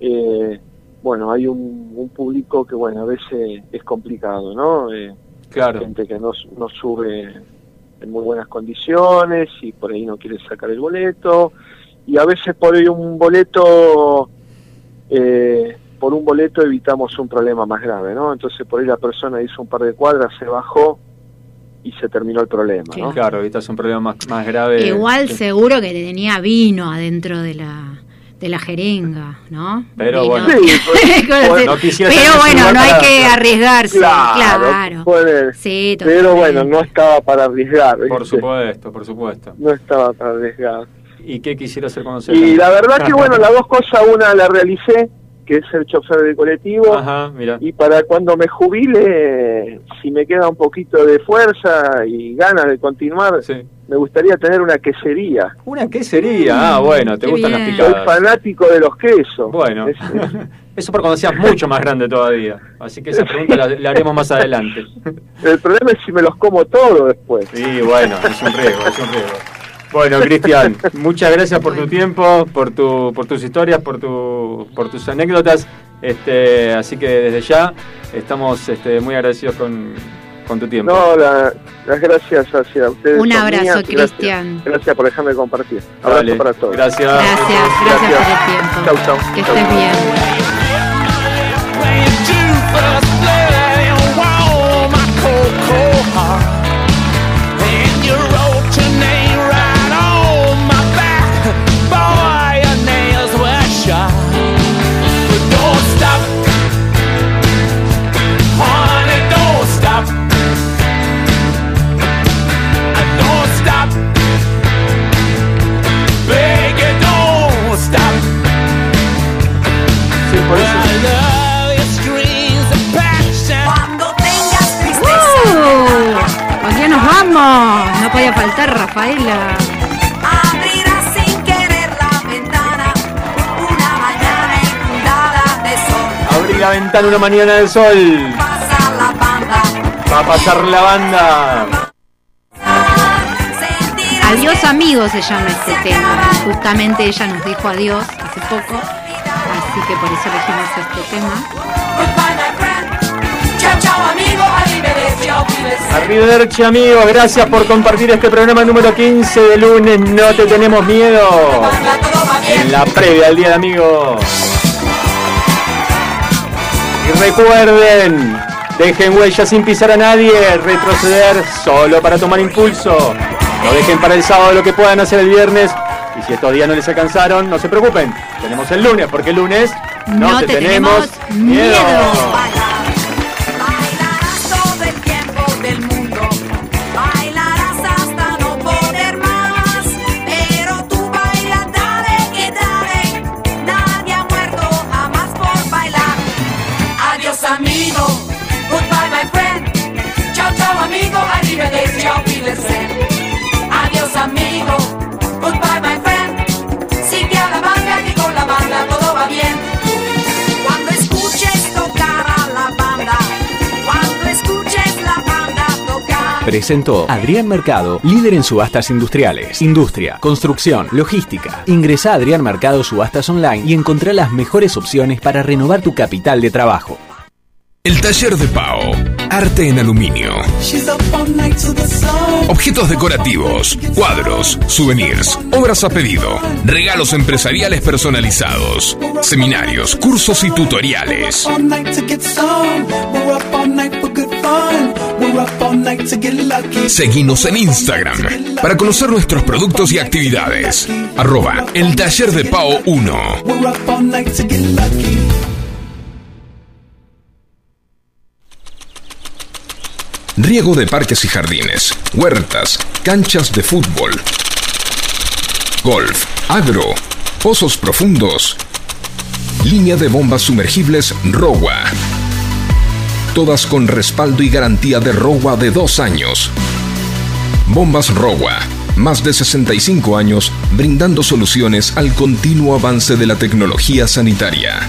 eh, bueno, hay un, un público que, bueno, a veces es complicado, ¿no? Eh, Claro. gente que no, no sube en muy buenas condiciones y por ahí no quiere sacar el boleto. Y a veces por ahí un boleto, eh, por un boleto evitamos un problema más grave, ¿no? Entonces por ahí la persona hizo un par de cuadras, se bajó y se terminó el problema, ¿no? Claro, ahorita es un problema más, más grave. Igual seguro que tenía vino adentro de la de la jeringa, ¿no? Pero Vino. bueno. Sí, pues, [laughs] Bueno, no Pero bueno, no hay para- que arriesgarse, claro. Claro, puede- Sí, pero bueno, no estaba para arriesgar. Por supuesto, por supuesto. No estaba para arriesgar. ¿Y qué quisiera hacer cuando se Y la verdad que bueno, las dos cosas, una la realicé, que es ser chofer de colectivo, Ajá, mira. y para cuando me jubile, si me queda un poquito de fuerza y ganas de continuar, Sí. me gustaría tener una quesería. ¿Una quesería? Ah, bueno, te gustan bien. las Soy picadas. fanático de los quesos. Bueno, Es- es- [laughs] eso por cuando seas mucho más grande todavía. Así que esa pregunta la, la haremos más adelante. el problema es si me los como todos después. Sí, bueno, es un riesgo, es un riesgo. Bueno, Cristian, [laughs] muchas gracias por tu tiempo, por tu, por tus historias, por tu, por tus anécdotas. Este, así que desde ya estamos este, muy agradecidos con, con tu tiempo. No, la- las gracias hacia ustedes. Un abrazo. Gracias- Cristian. Gracias, por dejarme compartir. Abrazo para todos. Gracias. Gracias, gracias por el tiempo. Chau, chau. Que Chau. estés bien. Cold, cold Vamos, no podía faltar Rafaela. Abrirá sin querer la ventana una mañana inundada de sol. Abrí la ventana una mañana del sol. Pasa la banda, Va a pasar la banda. Adiós amigos se llama este tema. Justamente ella nos dijo adiós hace poco. Así que por eso elegimos este tema. Arrivederci amigos, gracias por compartir este programa número 15 de lunes. No te tenemos miedo. En la previa del Día de Amigos. Y recuerden, dejen huella sin pisar a nadie, retroceder solo para tomar impulso. No dejen para el sábado lo que puedan hacer el viernes. Y si estos días no les alcanzaron, no se preocupen. Tenemos el lunes, porque el lunes no, No te, te tenemos, tenemos miedo. Presentó Adrián Mercado, líder en subastas industriales, industria, construcción, logística. Ingresa a Adrián Mercado Subastas Online y encontrá las mejores opciones para renovar tu capital de trabajo. El taller de Pau. Arte en aluminio. Objetos decorativos, cuadros, souvenirs, obras a pedido, regalos empresariales personalizados, seminarios, cursos y tutoriales. Seguinos en Instagram para conocer nuestros productos y actividades. Arroba el taller de Pau 1. Riego de parques y jardines, huertas, canchas de fútbol, golf, agro, pozos profundos, línea de bombas sumergibles ROWA. Todas con respaldo y garantía de ROWA de dos años. Bombas ROWA, más de 65 años brindando soluciones al continuo avance de la tecnología sanitaria.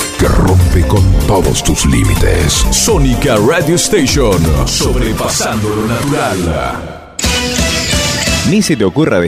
que rompe con todos tus límites. Sónica Radio Station. Sobrepasando lo natural. Ni se te ocurra